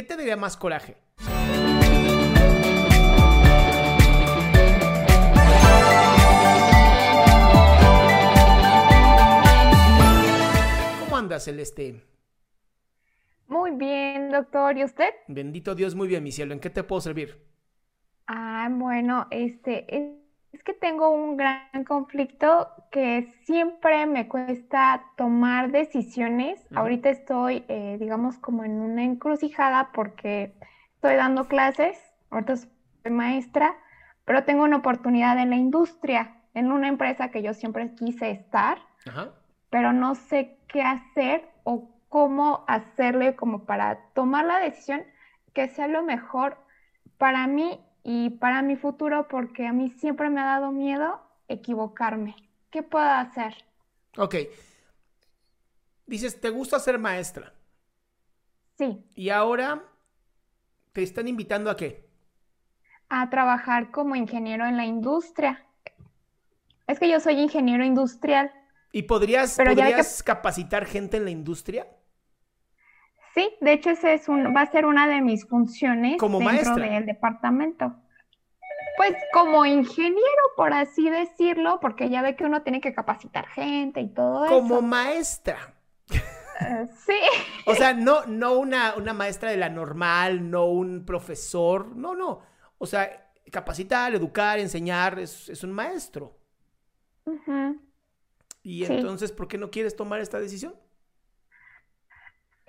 ¿Qué te daría más coraje? ¿Cómo andas, Celeste? Muy bien, doctor. ¿Y usted? Bendito Dios, muy bien, mi cielo. ¿En qué te puedo servir? Ah, bueno, este, es, que tengo un gran conflicto que siempre me cuesta tomar decisiones. Ahorita estoy, eh, digamos, como en una encrucijada porque estoy dando clases, ahorita soy maestra, pero tengo una oportunidad en la industria, en una empresa que yo siempre quise estar. Pero no sé qué hacer o cómo hacerle como para tomar la decisión que sea lo mejor para mí y para mi futuro, porque a mí siempre me ha dado miedo equivocarme. ¿Qué puedo hacer? Ok. Dices, ¿te gusta ser maestra? Sí, Y ahora te están invitando a qué? a trabajar como ingeniero en la industria. Es que yo soy ingeniero industrial. ¿Y podrías, Pero ya ve que- podrías capacitar gente en la industria? Sí, de hecho ese es un, va a ser una de mis funciones Como dentro maestra. del departamento. Pues como ingeniero, por así decirlo, porque ya ve que uno tiene que capacitar gente y todo Como eso. maestra. Eh, sí, O sea, no, no una, una maestra de la normal, no un profesor, no, no. O sea, capacitar, educar, enseñar, es, es un maestro. Y Sí. entonces, ¿por qué no quieres tomar esta decisión?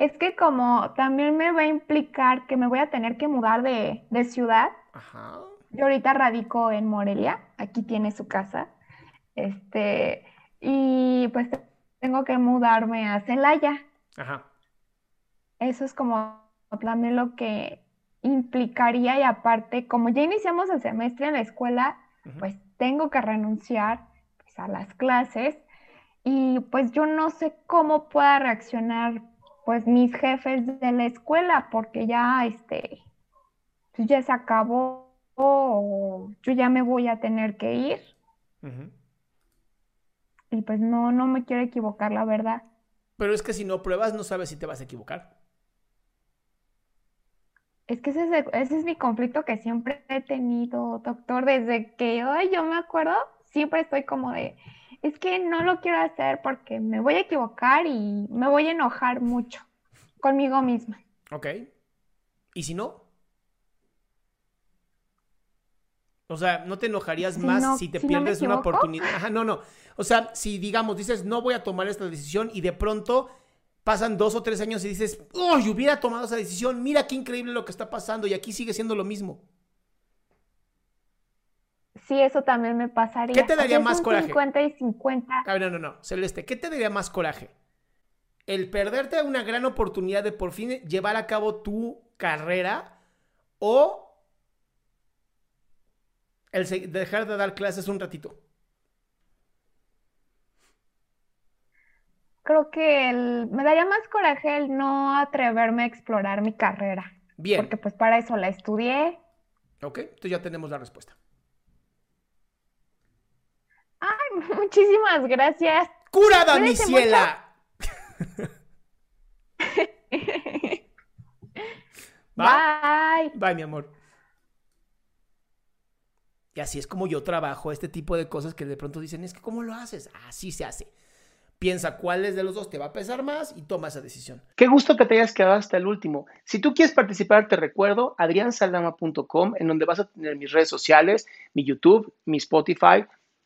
Es que como también me va a implicar que me voy a tener que mudar de, de ciudad. Ajá. Yo ahorita radico en Morelia, aquí tiene su casa. Este, y pues tengo que mudarme a Celaya. Ajá. Eso es como también lo que implicaría y aparte, como ya iniciamos el semestre en la escuela, pues tengo que renunciar pues, a las clases y pues yo no sé cómo pueda reaccionar pues mis jefes de la escuela porque ya este pues ya se acabó o yo ya me voy a tener que ir y pues no no me quiero equivocar la verdad. Pero es que si no pruebas, no sabes si te vas a equivocar. Es que ese es, ese es mi conflicto que siempre he tenido, doctor, desde que ay, yo me acuerdo, siempre estoy como de, es que no lo quiero hacer porque me voy a equivocar y me voy a enojar mucho conmigo misma. ¿Ok? ¿Y si no? O sea, ¿no te enojarías Si más no- si te si no me pierdes una oportunidad? Ajá, no, no. O sea, si digamos, dices, no voy a tomar esta decisión y de pronto pasan dos o tres años y dices, ¡Uy, hubiera tomado esa decisión! Mira qué increíble lo que está pasando y aquí sigue siendo lo mismo. Sí, eso también me pasaría. ¿Qué te O sea, daría más coraje? 50 y 50. A ver, no, no, no. Celeste, ¿qué te daría más coraje? ¿El perderte una gran oportunidad de por fin llevar a cabo tu carrera o el dejar de dar clases un ratito? Creo que el- me daría más coraje el no atreverme a explorar mi carrera, Bien. porque pues para eso la estudié. Ok, entonces ya tenemos la respuesta. muchísimas gracias. ¡Curada, mi ciela! ¿Va? Bye. Bye, mi amor. Y así es como yo trabajo este tipo de cosas que de pronto dicen, es que ¿cómo lo haces? Así se hace. Piensa cuáles de los dos te va a pesar más y toma esa decisión. Qué gusto que te hayas quedado hasta el último. Si tú quieres participar, te recuerdo adriansaldama.com, en donde vas a tener mis redes sociales, mi YouTube, mi Spotify,